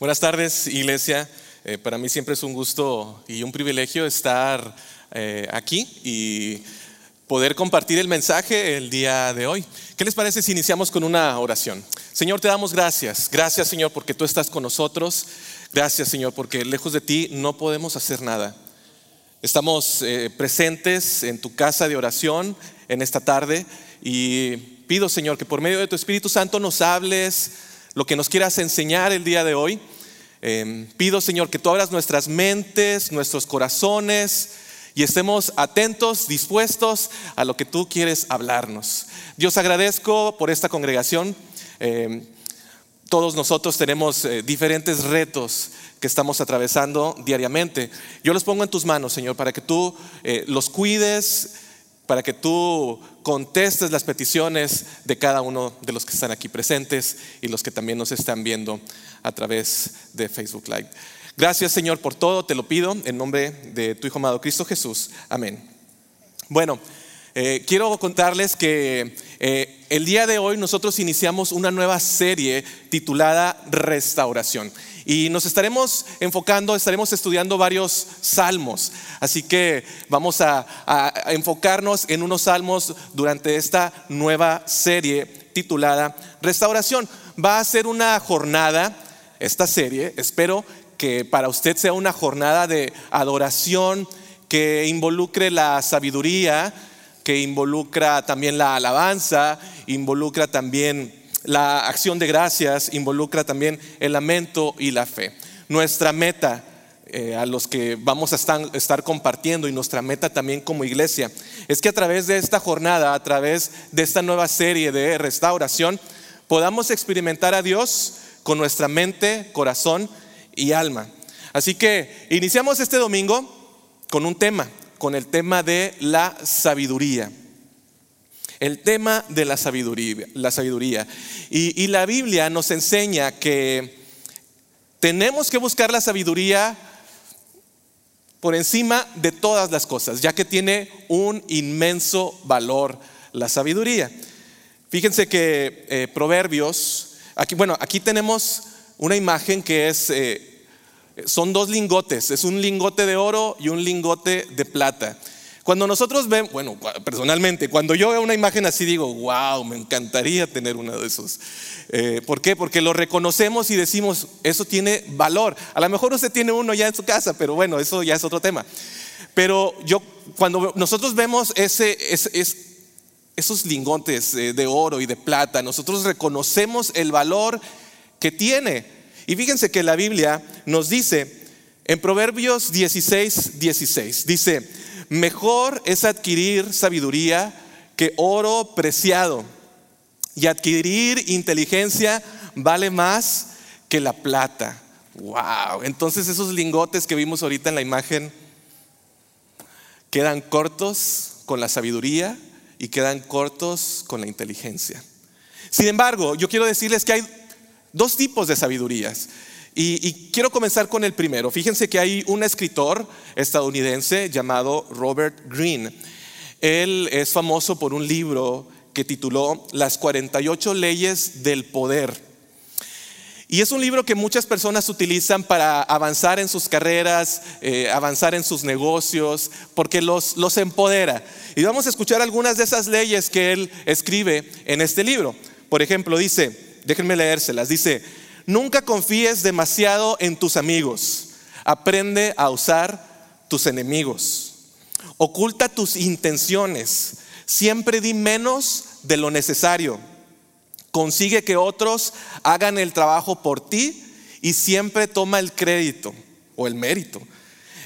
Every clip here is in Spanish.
Buenas tardes, iglesia. Eh, para mí siempre es un gusto y un privilegio estar eh, aquí y poder compartir el mensaje el día de hoy. ¿Qué les parece si iniciamos con una oración? Señor, te damos gracias. Gracias, Señor, porque tú estás con nosotros. Gracias, Señor, porque lejos de ti no podemos hacer nada. Estamos eh, presentes en tu casa de oración en esta tarde y pido, Señor, que por medio de tu Espíritu Santo nos hables lo que nos quieras enseñar el día de hoy. Em, pido, Señor, que tú abras nuestras mentes, nuestros corazones y estemos atentos, dispuestos a lo que tú quieres hablarnos. Dios agradezco por esta congregación. Em, todos nosotros tenemos eh, diferentes retos que estamos atravesando diariamente. Yo los pongo en tus manos, Señor, para que tú eh, los cuides, para que tú contestes las peticiones de cada uno de los que están aquí presentes y los que también nos están viendo a través de Facebook Live. Gracias Señor por todo, te lo pido en nombre de tu Hijo amado Cristo Jesús. Amén. Bueno, eh, quiero contarles que eh, el día de hoy nosotros iniciamos una nueva serie titulada Restauración. Y nos estaremos enfocando, estaremos estudiando varios salmos. Así que vamos a, enfocarnos en unos salmos durante esta nueva serie titulada Restauración. Va a ser una jornada, esta serie, espero que para usted sea una jornada de adoración que involucre la sabiduría, que involucra también la alabanza, involucra también la acción de gracias involucra también el lamento y la fe. Nuestra meta eh, a los que vamos a estar, compartiendo y nuestra meta también como iglesia es que a través de esta jornada, a través de esta nueva serie de restauración, podamos experimentar a Dios con nuestra mente, corazón y alma. Así que iniciamos este domingo con un tema, con el tema de la sabiduría el tema de la sabiduría. La sabiduría. Y, la Biblia nos enseña que tenemos que buscar la sabiduría por encima de todas las cosas, ya que tiene un inmenso valor la sabiduría. Fíjense que eh, Proverbios, aquí, bueno, aquí tenemos una imagen que es, eh, son dos lingotes, es un lingote de oro y un lingote de plata. Cuando nosotros vemos, bueno, personalmente, cuando yo veo una imagen así digo, wow, me encantaría tener uno de esos. Eh, ¿Por qué? Porque lo reconocemos y decimos, eso tiene valor. A lo mejor usted tiene uno ya en su casa, pero bueno, eso ya es otro tema. Pero yo, cuando nosotros vemos esos lingotes eh, de oro y de plata, nosotros reconocemos el valor que tiene. Y fíjense que la Biblia nos dice en Proverbios 16, 16, dice, Mejor es adquirir sabiduría que oro preciado. Y adquirir inteligencia vale más que la plata. Wow. Entonces esos lingotes que vimos ahorita en la imagen quedan cortos con la sabiduría y quedan cortos con la inteligencia. Sin embargo, yo quiero decirles que hay dos tipos de sabidurías. Y, quiero comenzar con el primero. Fíjense que hay un escritor estadounidense llamado Robert Greene. Él es famoso por un libro que tituló Las 48 leyes del poder. Y es un libro que muchas personas utilizan para avanzar en sus carreras, eh, avanzar en sus negocios, porque los, los empodera. Y vamos a escuchar algunas de esas leyes que él escribe en este libro. Por ejemplo, dice, déjenme leérselas, dice, Nunca confíes demasiado en tus amigos. Aprende a usar tus enemigos. Oculta tus intenciones. Siempre di menos de lo necesario. Consigue que otros hagan el trabajo por ti y siempre toma el crédito o el mérito.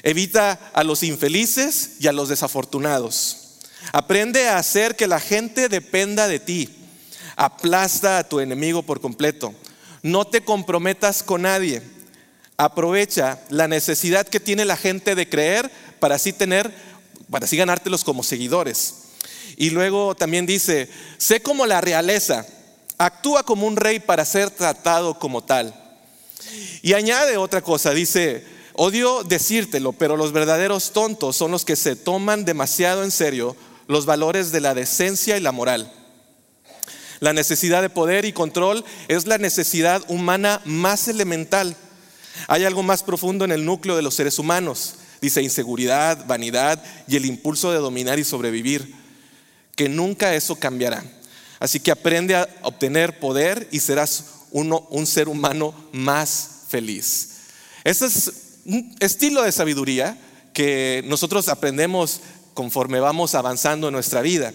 Evita a los infelices y a los desafortunados. Aprende a hacer que la gente dependa de ti. Aplasta a tu enemigo por completo. No te comprometas con nadie. Aprovecha la necesidad que tiene la gente de creer para así tener, para así ganártelos como seguidores. Y luego también dice, sé como la realeza, actúa como un rey para ser tratado como tal. Y añade otra cosa, dice, odio decírtelo, pero los verdaderos tontos son los que se toman demasiado en serio los valores de la decencia y la moral. La necesidad de poder y control es la necesidad humana más elemental. Hay algo más profundo en el núcleo de los seres humanos. Dice inseguridad, vanidad y el impulso de dominar y sobrevivir, que nunca eso cambiará. Así que aprende a obtener poder y serás uno, un ser humano más feliz. Este es un estilo de sabiduría que nosotros aprendemos conforme vamos avanzando en nuestra vida.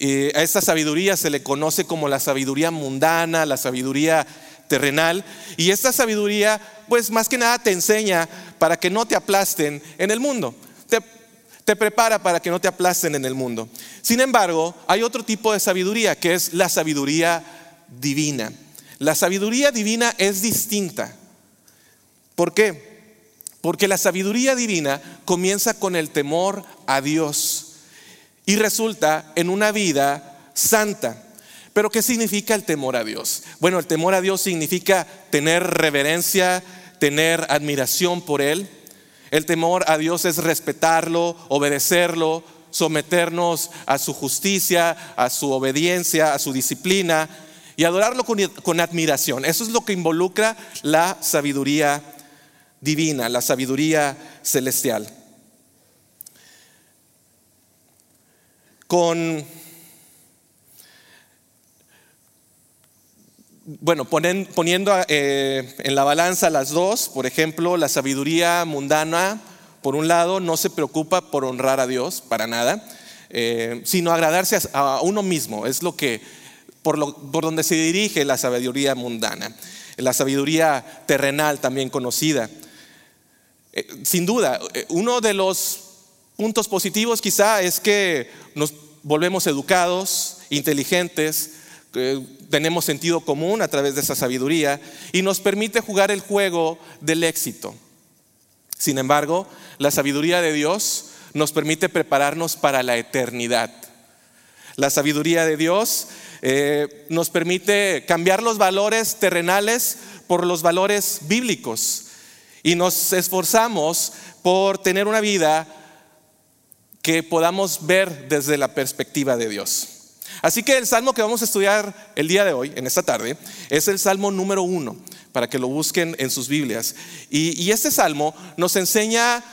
A esta sabiduría se le conoce como la sabiduría mundana, la sabiduría terrenal. Y esta sabiduría, pues más que nada te enseña para que no te aplasten en el mundo. Te, te prepara para que no te aplasten en el mundo. Sin embargo, hay otro tipo de sabiduría que es la sabiduría divina. La sabiduría divina es distinta. ¿Por qué? Porque la sabiduría divina comienza con el temor a Dios y resulta en una vida santa. Pero ¿qué significa el temor a Dios? Bueno, el temor a Dios significa tener reverencia, tener admiración por Él. El temor a Dios es respetarlo, obedecerlo, someternos a su justicia, a su obediencia, a su disciplina y adorarlo con, admiración. Eso es lo que involucra la sabiduría divina, la sabiduría celestial. Con bueno, poniendo eh, en la balanza las dos, por ejemplo, la sabiduría mundana, por un lado, no se preocupa por honrar a Dios, para nada, eh, sino agradarse a, uno mismo, es lo que, por, donde se dirige la sabiduría mundana, la sabiduría terrenal también conocida. Eh, sin duda, uno de los puntos positivos quizá es que nos volvemos educados, inteligentes, tenemos sentido común a través de esa sabiduría y nos permite jugar el juego del éxito. Sin embargo, la sabiduría de Dios nos permite prepararnos para la eternidad. La sabiduría de Dios eh, nos permite cambiar los valores terrenales por los valores bíblicos y nos esforzamos por tener una vida que podamos ver desde la perspectiva de Dios. Así que el salmo que vamos a estudiar el día de hoy, en esta tarde, es el salmo número uno, para que lo busquen en sus Biblias. Y, este salmo nos enseña,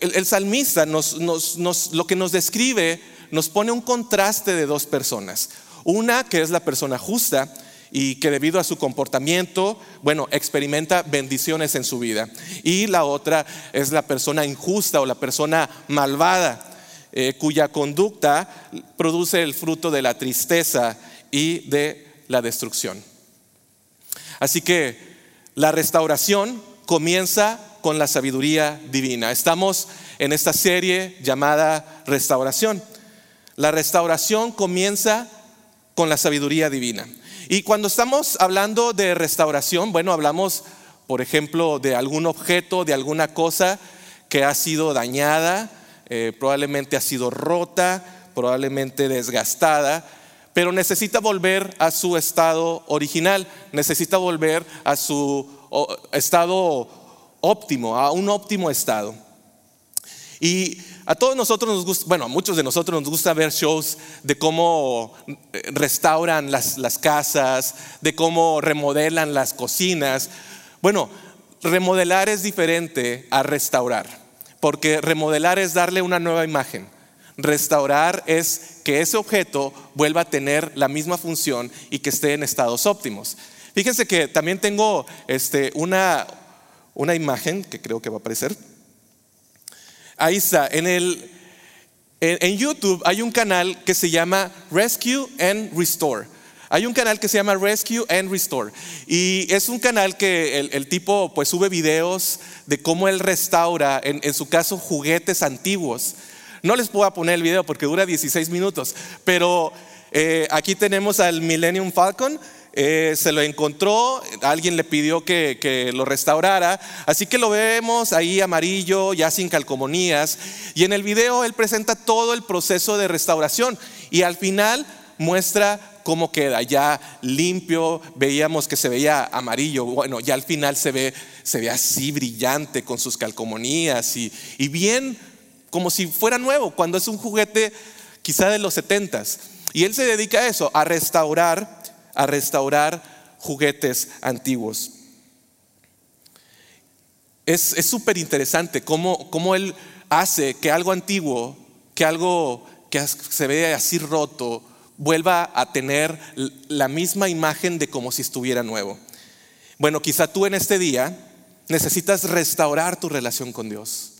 el, salmista lo que nos describe, nos pone un contraste de dos personas. Una que es la persona justa y que debido a su comportamiento, bueno, experimenta bendiciones en su vida. Y la otra es la persona injusta o la persona malvada eh, cuya conducta produce el fruto de la tristeza y de la destrucción. Así que la restauración comienza con la sabiduría divina. Estamos en esta serie llamada restauración. La restauración comienza con la sabiduría divina. Y cuando estamos hablando de restauración, bueno, hablamos, por ejemplo, de algún objeto, de alguna cosa que ha sido dañada, eh, probablemente ha sido rota, probablemente desgastada, pero necesita volver a su estado original, necesita volver a su estado óptimo, a un óptimo estado. Y a todos nosotros nos gusta, bueno, a muchos de nosotros nos gusta ver shows de cómo eh, restauran las, las casas, de cómo remodelan las cocinas. Bueno, remodelar es diferente a restaurar porque remodelar es darle una nueva imagen. Restaurar es que ese objeto vuelva a tener la misma función y que esté en estados óptimos. Fíjense que también tengo este, una, una imagen que creo que va a aparecer. Está, en, el, en YouTube hay un canal que se llama Rescue and Restore. Hay un canal que se llama Rescue and Restore y es un canal que el, tipo pues sube videos de cómo él restaura, en, su caso, juguetes antiguos. No les puedo poner el video porque dura 16 minutos, pero eh, aquí tenemos al Millennium Falcon. Eh, se lo encontró, alguien le pidió que, lo restaurara, así que lo vemos ahí amarillo, ya sin calcomanías, y en el video él presenta todo el proceso de restauración y al final muestra cómo queda, ya limpio, veíamos que se veía amarillo, bueno, ya al final se ve, se ve así brillante con sus calcomanías y, y bien como si fuera nuevo, cuando es un juguete quizá de los setentas. Y él se dedica a eso, a restaurar, a restaurar juguetes antiguos. Es súper interesante cómo, cómo Él hace que algo antiguo, que algo que se ve así roto, vuelva a tener la misma imagen de como si estuviera nuevo. Bueno, quizá tú en este día necesitas restaurar tu relación con Dios.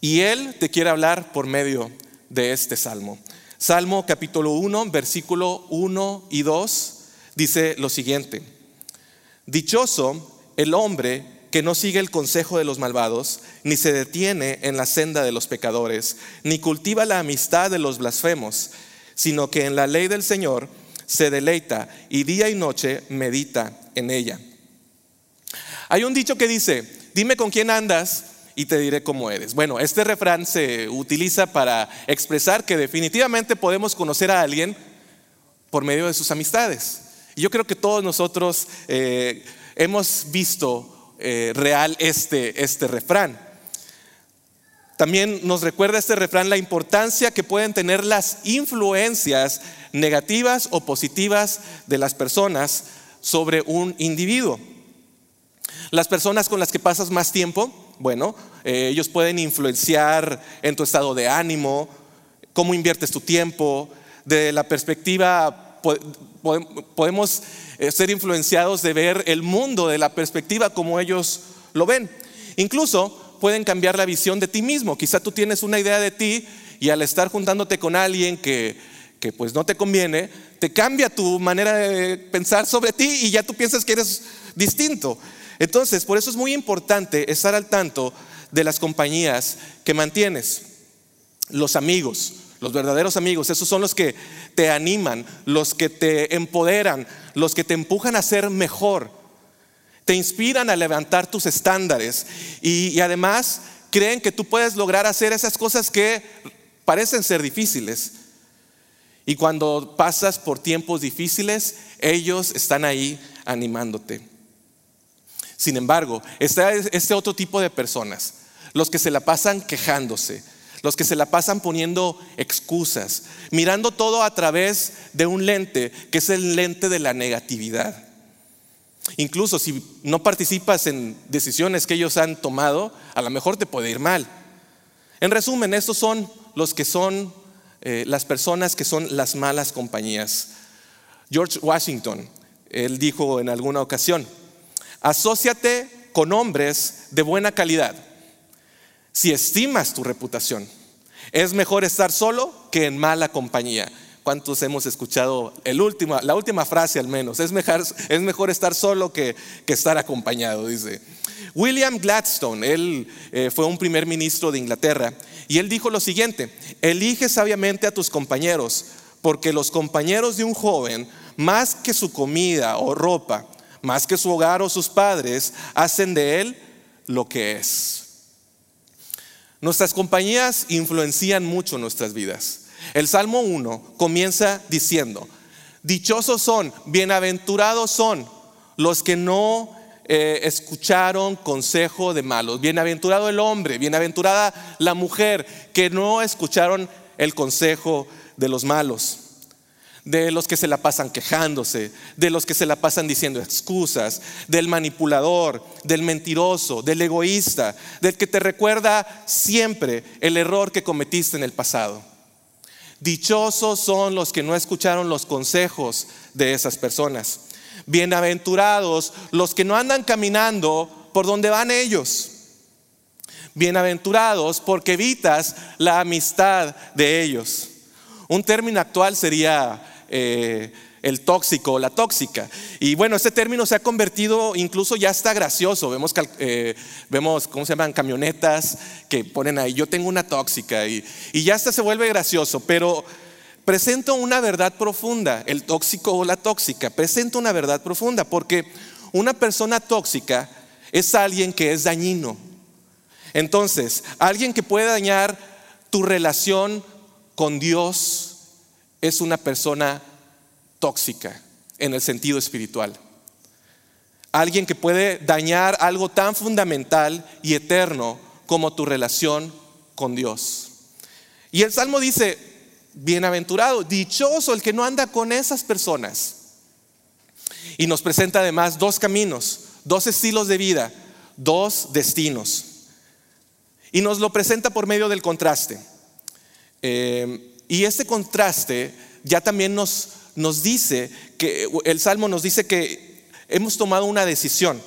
Y Él te quiere hablar por medio de este salmo. Salmo capítulo 1, versículo 1 y 2 dice lo siguiente. Dichoso el hombre que no sigue el consejo de los malvados, ni se detiene en la senda de los pecadores, ni cultiva la amistad de los blasfemos, sino que en la ley del Señor se deleita y día y noche medita en ella. Hay un dicho que dice, dime con quién andas y te diré cómo eres. Bueno, este refrán se utiliza para expresar que definitivamente podemos conocer a alguien por medio de sus amistades. Y yo creo que todos nosotros eh, hemos visto eh, real este, este refrán. También nos recuerda este refrán la importancia que pueden tener las influencias negativas o positivas de las personas sobre un individuo. Las personas con las que pasas más tiempo, bueno, eh, ellos pueden influenciar en tu estado de ánimo, cómo inviertes tu tiempo, de la perspectiva, podemos eh, ser influenciados de ver el mundo de la perspectiva como ellos lo ven. Incluso pueden cambiar la visión de ti mismo. Quizá tú tienes una idea de ti y al estar juntándote con alguien que, que pues no te conviene, te cambia tu manera de pensar sobre ti y ya tú piensas que eres distinto. Entonces, por eso es muy importante estar al tanto de las compañías que mantienes. Los amigos, los verdaderos amigos, esos son los que te animan, los que te empoderan, los que te empujan a ser mejor, te inspiran a levantar tus estándares y, además creen que tú puedes lograr hacer esas cosas que parecen ser difíciles. Y cuando pasas por tiempos difíciles, ellos están ahí animándote. Sin embargo, está este otro tipo de personas, los que se la pasan quejándose, los que se la pasan poniendo excusas, mirando todo a través de un lente que es el lente de la negatividad. Incluso si no participas en decisiones que ellos han tomado, a lo mejor te puede ir mal. En resumen, estos son los que son eh, las personas que son las malas compañías. George Washington, él dijo en alguna ocasión, Asociate con hombres de buena calidad. Si estimas tu reputación, es mejor estar solo que en mala compañía. ¿Cuántos hemos escuchado la última frase al menos? Es mejor, es mejor estar solo que, que, estar acompañado, dice. William Gladstone, él eh, fue un primer ministro de Inglaterra, y él dijo lo siguiente, elige sabiamente a tus compañeros, porque los compañeros de un joven, más que su comida o ropa, más que su hogar o sus padres, hacen de él lo que es. Nuestras compañías influencian mucho nuestras vidas. El Salmo 1 comienza diciendo, dichosos son, bienaventurados son los que no eh, escucharon consejo de malos. Bienaventurado el hombre, bienaventurada la mujer que no escucharon el consejo de los malos de los que se la pasan quejándose, de los que se la pasan diciendo excusas, del manipulador, del mentiroso, del egoísta, del que te recuerda siempre el error que cometiste en el pasado. Dichosos son los que no escucharon los consejos de esas personas. Bienaventurados los que no andan caminando por donde van ellos. Bienaventurados porque evitas la amistad de ellos. Un término actual sería eh, el tóxico o la tóxica. Y bueno, este término se ha convertido, incluso ya está gracioso. Vemos, eh, vemos ¿cómo se llaman? Camionetas que ponen ahí, yo tengo una tóxica. Y, y ya hasta se vuelve gracioso, pero presento una verdad profunda, el tóxico o la tóxica, presento una verdad profunda, porque una persona tóxica es alguien que es dañino. Entonces, alguien que puede dañar tu relación con Dios, es una persona tóxica en el sentido espiritual. Alguien que puede dañar algo tan fundamental y eterno como tu relación con Dios. Y el Salmo dice, bienaventurado, dichoso el que no anda con esas personas. Y nos presenta además dos caminos, dos estilos de vida, dos destinos. Y nos lo presenta por medio del contraste. Eh, y este contraste ya también nos, nos dice que el Salmo nos dice que hemos tomado una decisión.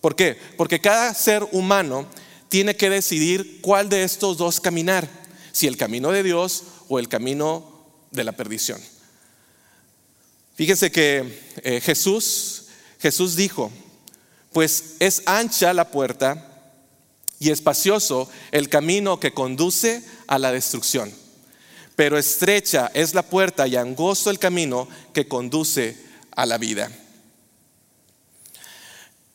¿Por qué? Porque cada ser humano tiene que decidir cuál de estos dos caminar, si el camino de Dios o el camino de la perdición. Fíjense que eh, Jesús, Jesús dijo, pues es ancha la puerta y espacioso el camino que conduce a la destrucción, pero estrecha es la puerta y angosto el camino que conduce a la vida.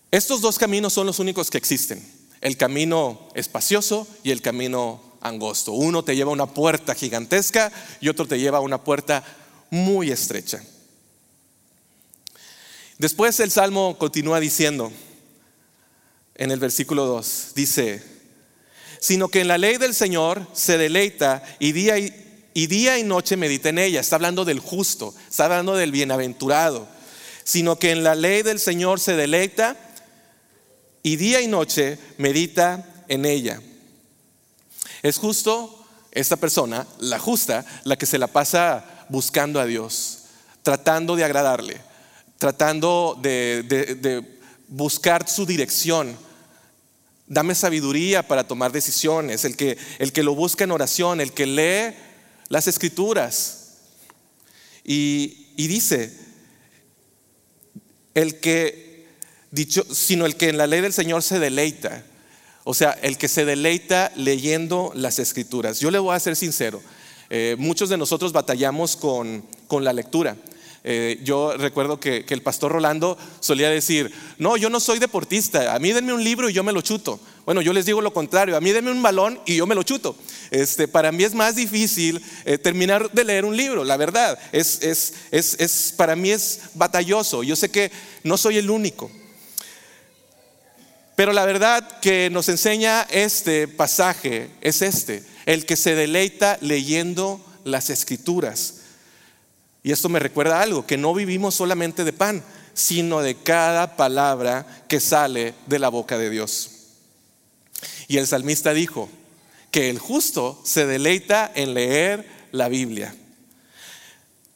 Estos dos caminos son los únicos que existen, el camino espacioso y el camino angosto. Uno te lleva a una puerta gigantesca y otro te lleva a una puerta muy estrecha. Después el Salmo continúa diciendo, en el versículo 2, dice, sino que en la ley del Señor se deleita y día y, y día y noche medita en ella. Está hablando del justo, está hablando del bienaventurado. Sino que en la ley del Señor se deleita y día y noche medita en ella. Es justo esta persona, la justa, la que se la pasa buscando a Dios, tratando de agradarle, tratando de, buscar su dirección. Dame sabiduría para tomar decisiones, el que, el que lo busca en oración, el que lee las escrituras. Y, y dice, el que, dicho, sino el que en la ley del Señor se deleita. O sea, el que se deleita leyendo las escrituras. Yo le voy a ser sincero, eh, muchos de nosotros batallamos con, la lectura. Eh, yo recuerdo que, el pastor Rolando solía decir, no, yo no soy deportista, a mí denme un libro y yo me lo chuto. Bueno, yo les digo lo contrario, a mí denme un balón y yo me lo chuto. Este, para mí es más difícil eh, terminar de leer un libro, la verdad. Es, es, es, para mí es batalloso. Yo sé que no soy el único. Pero la verdad que nos enseña este pasaje es este, el que se deleita leyendo las escrituras. Y esto me recuerda algo, que no vivimos solamente de pan, sino de cada palabra que sale de la boca de Dios. Y el salmista dijo que el justo se deleita en leer la Biblia.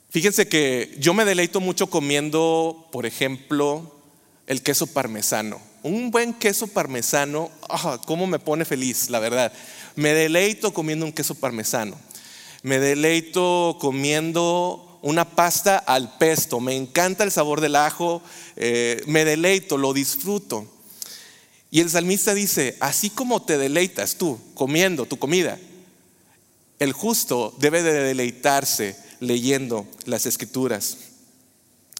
Fíjense que yo me deleito mucho comiendo, por ejemplo, el queso parmesano. Un buen queso parmesano, ah, cómo me pone feliz, la verdad. Me deleito comiendo un queso parmesano. Me deleito comiendo una pasta al pesto. Me encanta el sabor del ajo. Eh, me deleito, lo disfruto. Y el salmista dice, así como te deleitas tú comiendo tu comida, el justo debe de deleitarse leyendo las escrituras.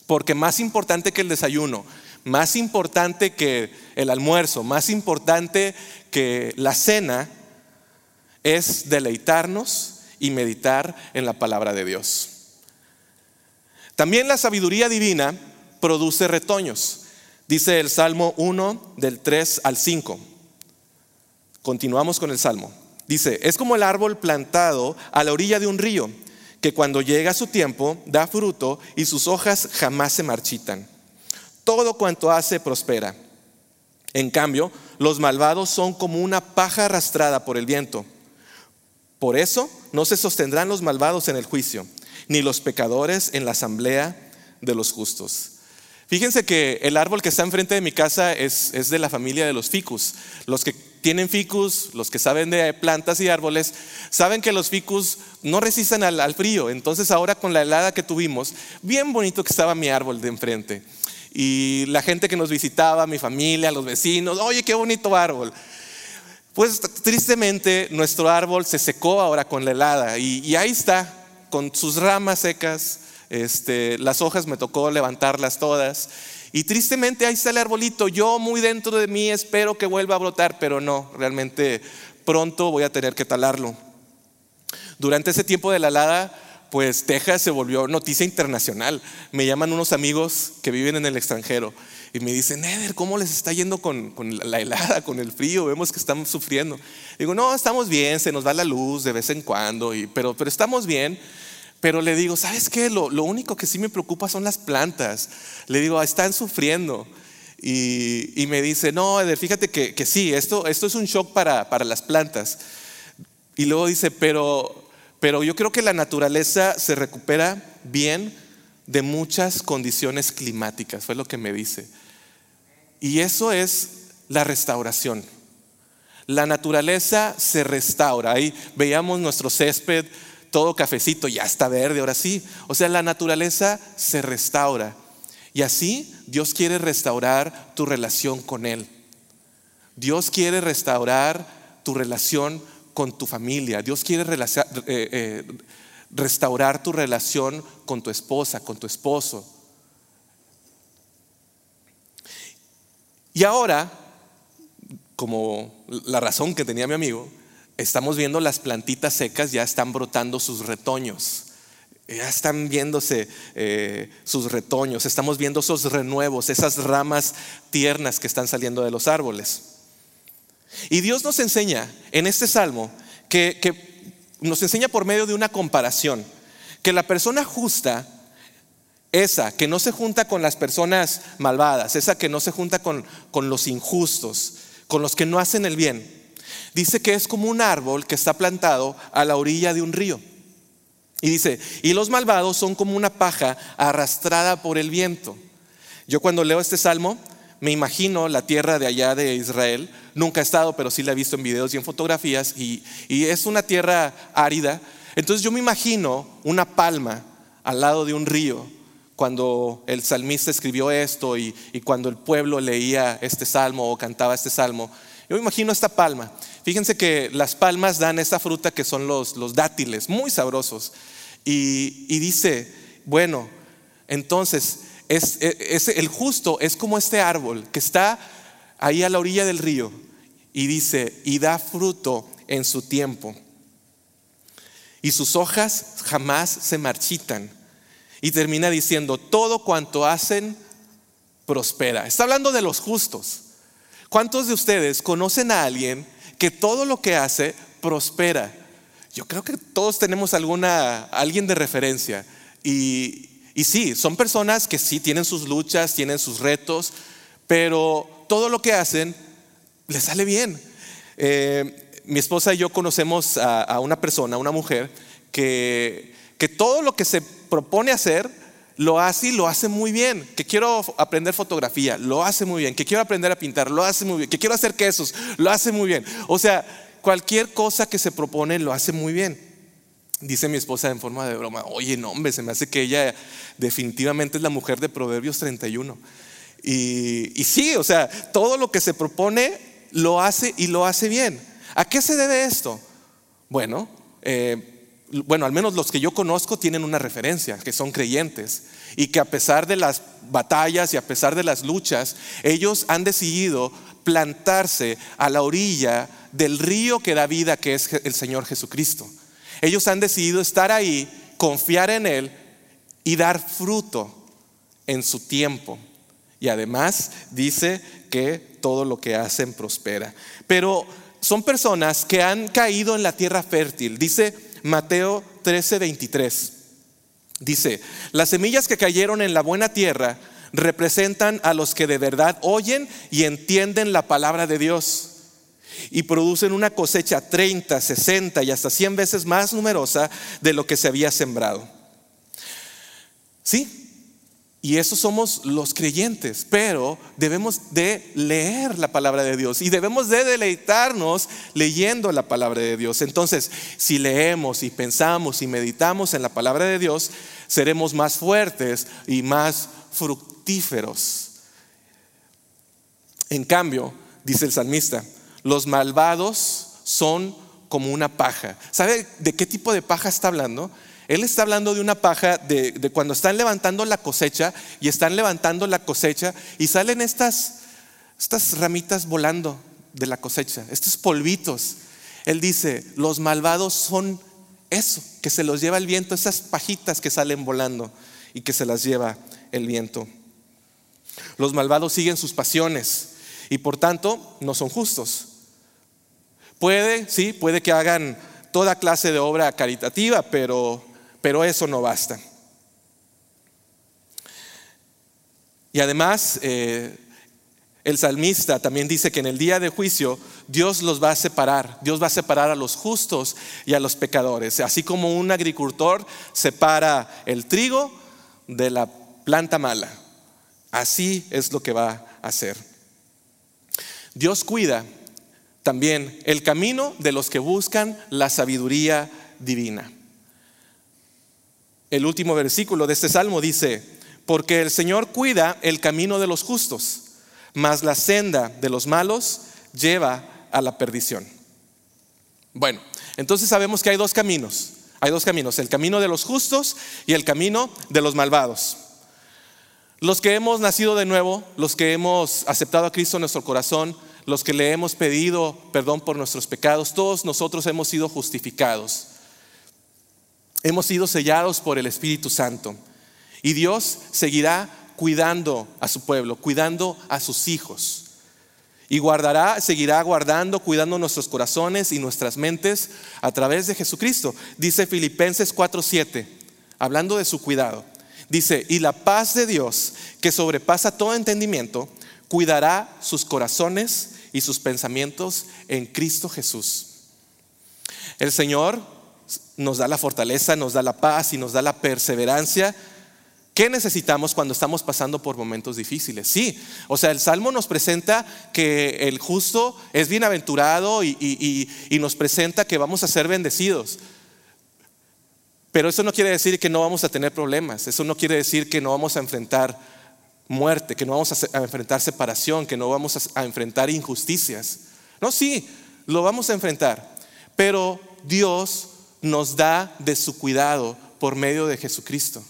Porque más importante que el desayuno, más importante que el almuerzo, más importante que la cena, es deleitarnos y meditar en la palabra de Dios. También la sabiduría divina produce retoños. Dice el Salmo 1 del 3 al 5. Continuamos con el Salmo. Dice, es como el árbol plantado a la orilla de un río, que cuando llega su tiempo da fruto y sus hojas jamás se marchitan todo cuanto hace prospera. En cambio, los malvados son como una paja arrastrada por el viento. Por eso no se sostendrán los malvados en el juicio, ni los pecadores en la asamblea de los justos. Fíjense que el árbol que está enfrente de mi casa es, de la familia de los ficus. Los que tienen ficus, los que saben de plantas y árboles, saben que los ficus no resisten al frío. Entonces ahora con la helada que tuvimos, bien bonito que estaba mi árbol de enfrente y la gente que nos visitaba, mi familia, los vecinos, oye, qué bonito árbol. Pues tristemente nuestro árbol se secó ahora con la helada y, ahí está, con sus ramas secas, este, las hojas me tocó levantarlas todas. Y tristemente ahí está el arbolito. Yo muy dentro de mí espero que vuelva a brotar, pero no, realmente pronto voy a tener que talarlo. Durante ese tiempo de la helada, pues Texas se volvió noticia internacional. Me llaman unos amigos que viven en el extranjero y me dicen, Eder, ¿cómo les está yendo con, la helada, con el frío? Vemos que estamos sufriendo. Digo, no, estamos bien, se nos va la luz de vez en cuando, pero, pero estamos bien. Pero le digo, ¿sabes qué? Lo, lo único que sí me preocupa son las plantas. Le digo, están sufriendo. Y, me dice, no, Eder, fíjate que, sí, esto, esto es un shock para, para las plantas. Y luego dice, pero, pero yo creo que la naturaleza se recupera bien de muchas condiciones climáticas, fue lo que me dice. Y eso es la restauración. La naturaleza se restaura. Ahí veíamos nuestro césped, todo cafecito, ya está verde, ahora sí. O sea, la naturaleza se restaura. Y así Dios quiere restaurar tu relación con Él. Dios quiere restaurar tu relación con tu familia. Dios quiere eh, eh, restaurar tu relación con tu esposa, con tu esposo. Y ahora, como la razón que tenía mi amigo, estamos viendo las plantitas secas, ya están brotando sus retoños. Ya están viéndose eh, sus retoños, estamos viendo esos renuevos, esas ramas tiernas que están saliendo de los árboles. Y Dios nos enseña en este salmo que, nos enseña por medio de una comparación, que la persona justa, esa que no se junta con las personas malvadas, esa que no se junta con, con los injustos, con los que no hacen el bien, dice que es como un árbol que está plantado a la orilla de un río. Y dice, y los malvados son como una paja arrastrada por el viento. Yo cuando leo este salmo, me imagino la tierra de allá de Israel. Nunca he estado, pero sí la he visto en videos y en fotografías. Y, es una tierra árida. Entonces yo me imagino una palma al lado de un río cuando el salmista escribió esto y, cuando el pueblo leía este salmo o cantaba este salmo. Yo me imagino esta palma. Fíjense que las palmas dan esta fruta que son los, dátiles, muy sabrosos. Y dice, bueno, entonces es, el justo es como este árbol que está ahí a la orilla del río y dice, y da fruto en su tiempo. Y sus hojas jamás se marchitan. Y termina diciendo, todo cuanto hacen prospera. Está hablando de los justos. ¿Cuántos de ustedes conocen a alguien que todo lo que hace prospera? Yo creo que todos tenemos alguna alguien de referencia y, y sí, son personas que sí tienen sus luchas, tienen sus retos, pero todo lo que hacen les sale bien. Eh, mi esposa y yo conocemos a, una persona, una mujer, que, que todo lo que se propone hacer lo hace y lo hace muy bien. Que quiero aprender fotografía, lo hace muy bien. Que quiero aprender a pintar, lo hace muy bien. Que quiero hacer quesos, lo hace muy bien. O sea, cualquier cosa que se propone lo hace muy bien. Dice mi esposa en forma de broma, oye, no, hombre, se me hace que ella definitivamente es la mujer de Proverbios 31. Y, y sí, o sea, todo lo que se propone lo hace y lo hace bien. ¿A qué se debe esto? Bueno, eh, bueno, al menos los que yo conozco tienen una referencia, que son creyentes, y que a pesar de las batallas y a pesar de las luchas, ellos han decidido plantarse a la orilla del río que da vida, que es el Señor Jesucristo. Ellos han decidido estar ahí, confiar en Él y dar fruto en su tiempo. Y además dice que todo lo que hacen prospera. Pero son personas que han caído en la tierra fértil. Dice Mateo 13, 23. Dice, las semillas que cayeron en la buena tierra representan a los que de verdad oyen y entienden la palabra de Dios y producen una cosecha 30, 60 y hasta 100 veces más numerosa de lo que se había sembrado. ¿Sí? Y eso somos los creyentes, pero debemos de leer la palabra de Dios y debemos de deleitarnos leyendo la palabra de Dios. Entonces, si leemos y pensamos y meditamos en la palabra de Dios, seremos más fuertes y más fructíferos. En cambio, dice el salmista, los malvados son como una paja. ¿Sabe de qué tipo de paja está hablando? Él está hablando de una paja de, cuando están levantando la cosecha y están levantando la cosecha y salen estas, estas ramitas volando de la cosecha, estos polvitos. Él dice, los malvados son eso, que se los lleva el viento, esas pajitas que salen volando y que se las lleva el viento. Los malvados siguen sus pasiones y por tanto no son justos. Puede, sí, puede que hagan toda clase de obra caritativa, pero, pero eso no basta. Y además, eh, el salmista también dice que en el día de juicio Dios los va a separar, Dios va a separar a los justos y a los pecadores, así como un agricultor separa el trigo de la planta mala. Así es lo que va a hacer. Dios cuida también el camino de los que buscan la sabiduría divina. El último versículo de este salmo dice, porque el Señor cuida el camino de los justos mas la senda de los malos lleva a la perdición. Bueno, entonces sabemos que hay dos caminos. Hay dos caminos, el camino de los justos y el camino de los malvados. Los que hemos nacido de nuevo, los que hemos aceptado a Cristo en nuestro corazón, los que le hemos pedido perdón por nuestros pecados, todos nosotros hemos sido justificados. Hemos sido sellados por el Espíritu Santo. Y Dios seguirá cuidando a su pueblo, cuidando a sus hijos. Y guardará, seguirá guardando, cuidando nuestros corazones y nuestras mentes a través de Jesucristo. Dice Filipenses 4:7, hablando de su cuidado. Dice, y la paz de Dios, que sobrepasa todo entendimiento, cuidará sus corazones y sus pensamientos en Cristo Jesús. El Señor nos da la fortaleza, nos da la paz y nos da la perseverancia ¿Qué necesitamos cuando estamos pasando por momentos difíciles? Sí, o sea, el Salmo nos presenta que el justo es bienaventurado y, nos presenta que vamos a ser bendecidos. Pero eso no quiere decir que no vamos a tener problemas, eso no quiere decir que no vamos a enfrentar muerte, que no vamos a, enfrentar separación, que no vamos a enfrentar injusticias. No, sí, lo vamos a enfrentar, pero Dios nos da de su cuidado por medio de Jesucristo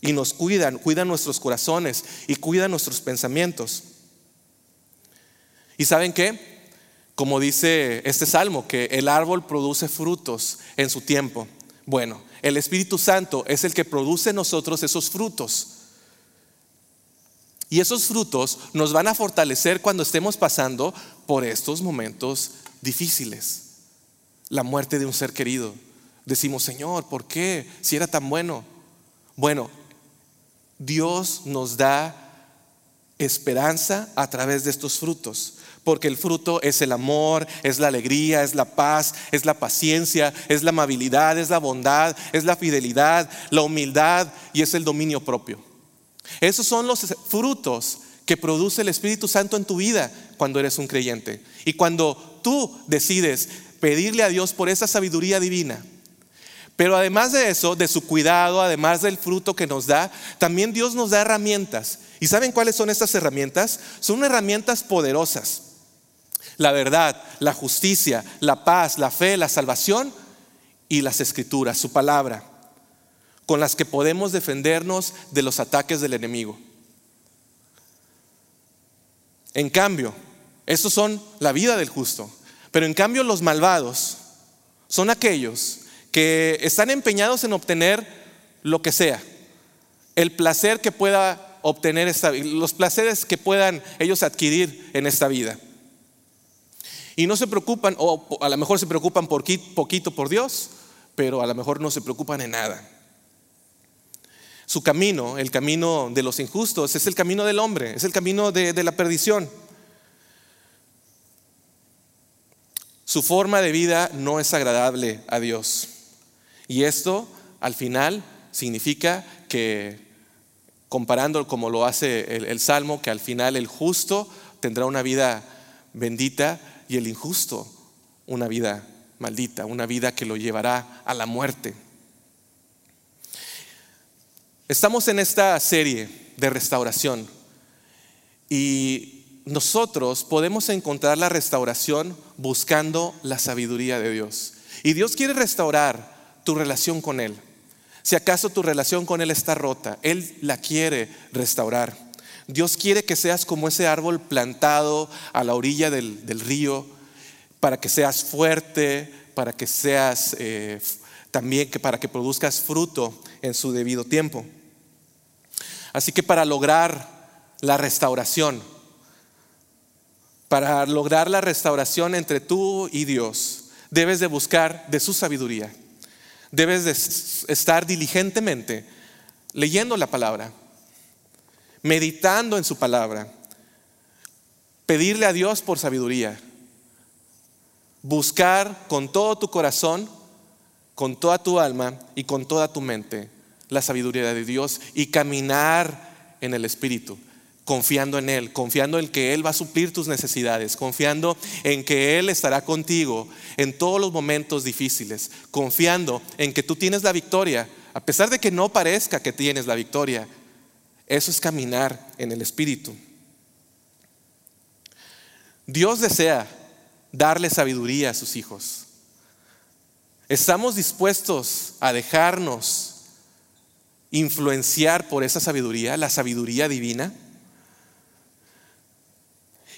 y nos cuidan, cuidan nuestros corazones y cuidan nuestros pensamientos. ¿Y saben qué? Como dice este salmo, que el árbol produce frutos en su tiempo. Bueno, el Espíritu Santo es el que produce nosotros esos frutos. Y esos frutos nos van a fortalecer cuando estemos pasando por estos momentos difíciles. La muerte de un ser querido. Decimos, Señor, ¿por qué? Si era tan bueno. Bueno, Dios nos da esperanza a través de estos frutos. Porque el fruto es el amor, es la alegría, es la paz, es la paciencia, es la amabilidad, es la bondad, es la fidelidad, la humildad y es el dominio propio. Esos son los frutos que produce el Espíritu Santo en tu vida cuando eres un creyente. Y cuando tú decides pedirle a Dios por esa sabiduría divina, pero además de eso, de su cuidado, además del fruto que nos da, también Dios nos da herramientas. ¿Y saben cuáles son estas herramientas? Son herramientas poderosas. La verdad, la justicia, la paz, la fe, la salvación y las escrituras, su palabra, con las que podemos defendernos de los ataques del enemigo. En cambio, estos son la vida del justo. Pero en cambio los malvados son aquellos que están empeñados en obtener lo que sea, el placer que pueda obtener esta, los placeres que puedan ellos adquirir en esta vida. Y no se preocupan, o a lo mejor se preocupan por poquito por Dios, pero a lo mejor no se preocupan en nada. Su camino, el camino de los injustos, es el camino del hombre, es el camino de, de la perdición. Su forma de vida no es agradable a Dios. Y esto al final significa que, comparando como lo hace el, Salmo, que al final el justo tendrá una vida bendita y el injusto una vida maldita, una vida que lo llevará a la muerte. Estamos en esta serie de restauración y nosotros podemos encontrar la restauración buscando la sabiduría de Dios. Y Dios quiere restaurar tu relación con Él. Si acaso tu relación con Él está rota, Él la quiere restaurar. Dios quiere que seas como ese árbol plantado a la orilla del, río, para que seas fuerte, para que seas eh, también que para que produzcas fruto en su debido tiempo. Así que para lograr la restauración, para lograr la restauración entre tú y Dios, debes de buscar de su sabiduría. Debes de estar diligentemente leyendo la palabra, meditando en su palabra, pedirle a Dios por sabiduría. Buscar con todo tu corazón, con toda tu alma y con toda tu mente la sabiduría de Dios y caminar en el Espíritu confiando en Él, confiando en que Él va a suplir tus necesidades, confiando en que Él estará contigo en todos los momentos difíciles, confiando en que tú tienes la victoria, a pesar de que no parezca que tienes la victoria. Eso es caminar en el Espíritu. Dios desea darle sabiduría a sus hijos. ¿Estamos dispuestos a dejarnos influenciar por esa sabiduría, la sabiduría divina?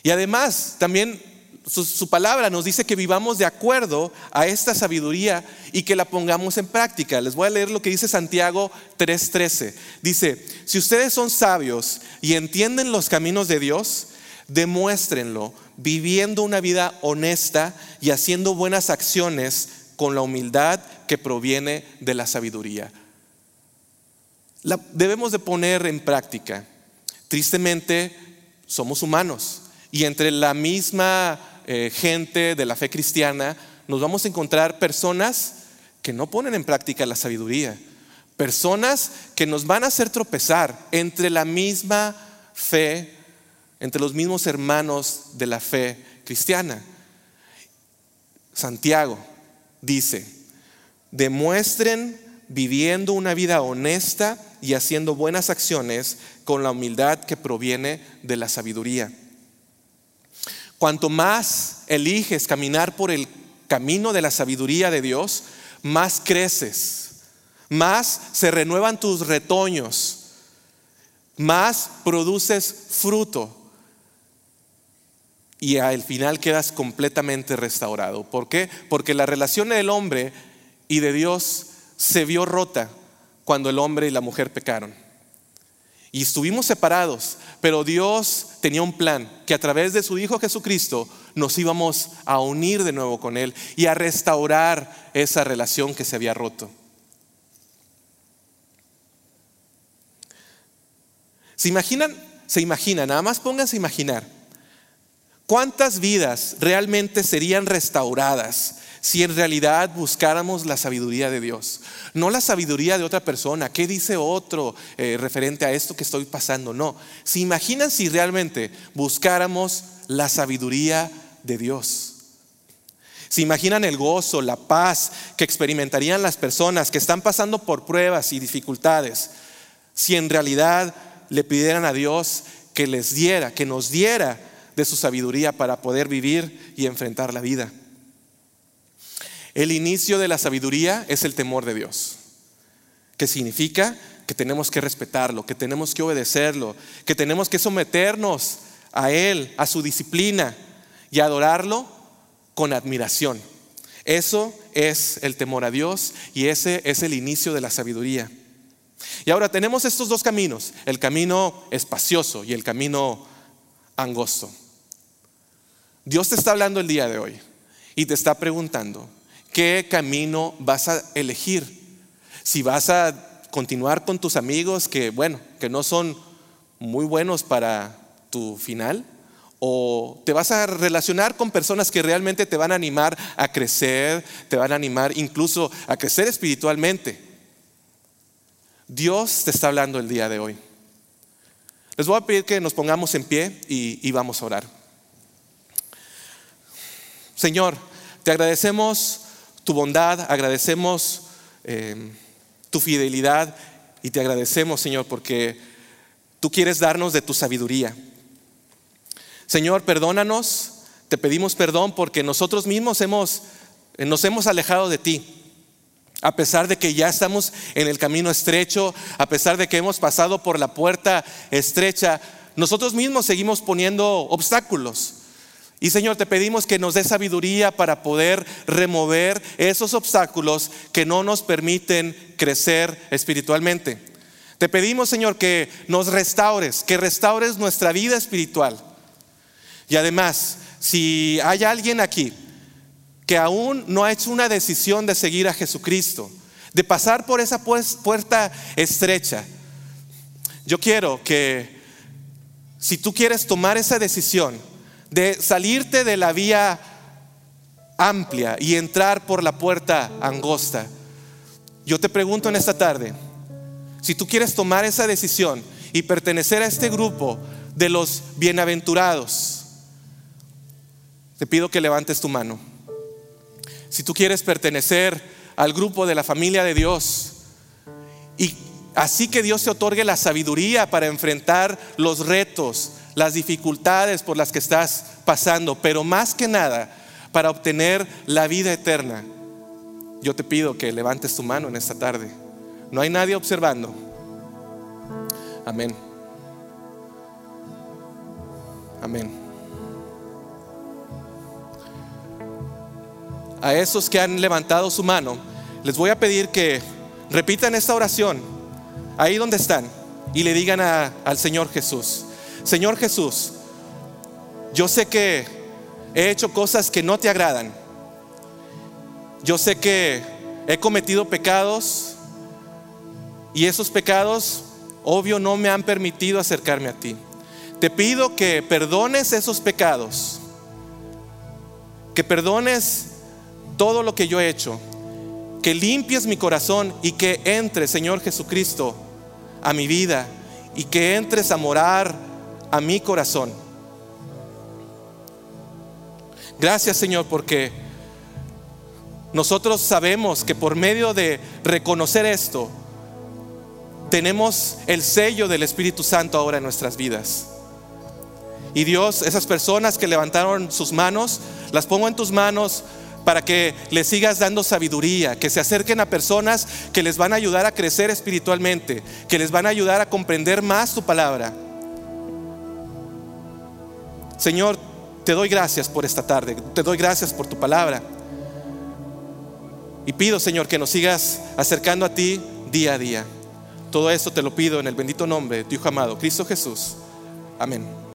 Y además, también su, palabra nos dice que vivamos de acuerdo a esta sabiduría y que la pongamos en práctica. Les voy a leer lo que dice Santiago 3:13. Dice, si ustedes son sabios y entienden los caminos de Dios, demuéstrenlo viviendo una vida honesta y haciendo buenas acciones con la humildad que proviene de la sabiduría. La debemos de poner en práctica. Tristemente, somos humanos y entre la misma eh, gente de la fe cristiana nos vamos a encontrar personas que no ponen en práctica la sabiduría, personas que nos van a hacer tropezar entre la misma fe, entre los mismos hermanos de la fe cristiana. Santiago dice, demuestren viviendo una vida honesta y haciendo buenas acciones con la humildad que proviene de la sabiduría. Cuanto más eliges caminar por el camino de la sabiduría de Dios, más creces, más se renuevan tus retoños, más produces fruto y al final quedas completamente restaurado. ¿Por qué? Porque la relación del hombre y de Dios se vio rota cuando el hombre y la mujer pecaron. Y estuvimos separados, pero Dios tenía un plan que a través de su Hijo Jesucristo nos íbamos a unir de nuevo con Él y a restaurar esa relación que se había roto. ¿Se imaginan? Se imaginan, nada más pónganse a imaginar. ¿Cuántas vidas realmente serían restauradas si en realidad buscáramos la sabiduría de Dios. No la sabiduría de otra persona, ¿qué dice otro eh, referente a esto que estoy pasando? No. ¿Se imaginan si realmente buscáramos la sabiduría de Dios? ¿Se imaginan el gozo, la paz que experimentarían las personas que están pasando por pruebas y dificultades si en realidad le pidieran a Dios que les diera, que nos diera de su sabiduría para poder vivir y enfrentar la vida? El inicio de la sabiduría es el temor de Dios, que significa que tenemos que respetarlo, que tenemos que obedecerlo, que tenemos que someternos a Él, a su disciplina y adorarlo con admiración. Eso es el temor a Dios y ese es el inicio de la sabiduría. Y ahora tenemos estos dos caminos, el camino espacioso y el camino angosto. Dios te está hablando el día de hoy y te está preguntando, qué camino vas a elegir. Si vas a continuar con tus amigos que, bueno, que no son muy buenos para tu final, o te vas a relacionar con personas que realmente te van a animar a crecer, te van a animar incluso a crecer espiritualmente. Dios te está hablando el día de hoy. Les voy a pedir que nos pongamos en pie y, y vamos a orar. Señor, te agradecemos tu bondad, agradecemos eh, tu fidelidad y te agradecemos, Señor, porque tú quieres darnos de tu sabiduría. Señor, perdónanos, te pedimos perdón porque nosotros mismos hemos, eh, nos hemos alejado de ti. A pesar de que ya estamos en el camino estrecho, a pesar de que hemos pasado por la puerta estrecha, nosotros mismos seguimos poniendo obstáculos. Y Señor, te pedimos que nos dé sabiduría para poder remover esos obstáculos que no nos permiten crecer espiritualmente. Te pedimos, Señor, que nos restaures, que restaures nuestra vida espiritual. Y además, si hay alguien aquí que aún no ha hecho una decisión de seguir a Jesucristo, de pasar por esa puerta estrecha, yo quiero que si tú quieres tomar esa decisión, de salirte de la vía amplia y entrar por la puerta angosta. Yo te pregunto en esta tarde, si tú quieres tomar esa decisión y pertenecer a este grupo de los bienaventurados, te pido que levantes tu mano. Si tú quieres pertenecer al grupo de la familia de Dios y así que Dios te otorgue la sabiduría para enfrentar los retos, las dificultades por las que estás pasando, pero más que nada para obtener la vida eterna. Yo te pido que levantes tu mano en esta tarde. No hay nadie observando. Amén. Amén. A esos que han levantado su mano, les voy a pedir que repitan esta oración ahí donde están y le digan al Señor Jesús, Señor Jesús, yo sé que he hecho cosas que no te agradan. Yo sé que he cometido pecados y esos pecados, obvio, no me han permitido acercarme a ti. Te pido que perdones esos pecados, que perdones todo lo que yo he hecho, que limpies mi corazón y que entre, Señor Jesucristo, a mi vida y que entres a morar a mi corazón. Gracias Señor porque nosotros sabemos que por medio de reconocer esto, tenemos el sello del Espíritu Santo ahora en nuestras vidas. Y Dios, esas personas que levantaron sus manos, las pongo en tus manos para que les sigas dando sabiduría, que se acerquen a personas que les van a ayudar a crecer espiritualmente, que les van a ayudar a comprender más tu palabra. Señor, te doy gracias por esta tarde, te doy gracias por tu palabra. Y pido, Señor, que nos sigas acercando a ti día a día. Todo esto te lo pido en el bendito nombre de tu Hijo amado, Cristo Jesús. Amén.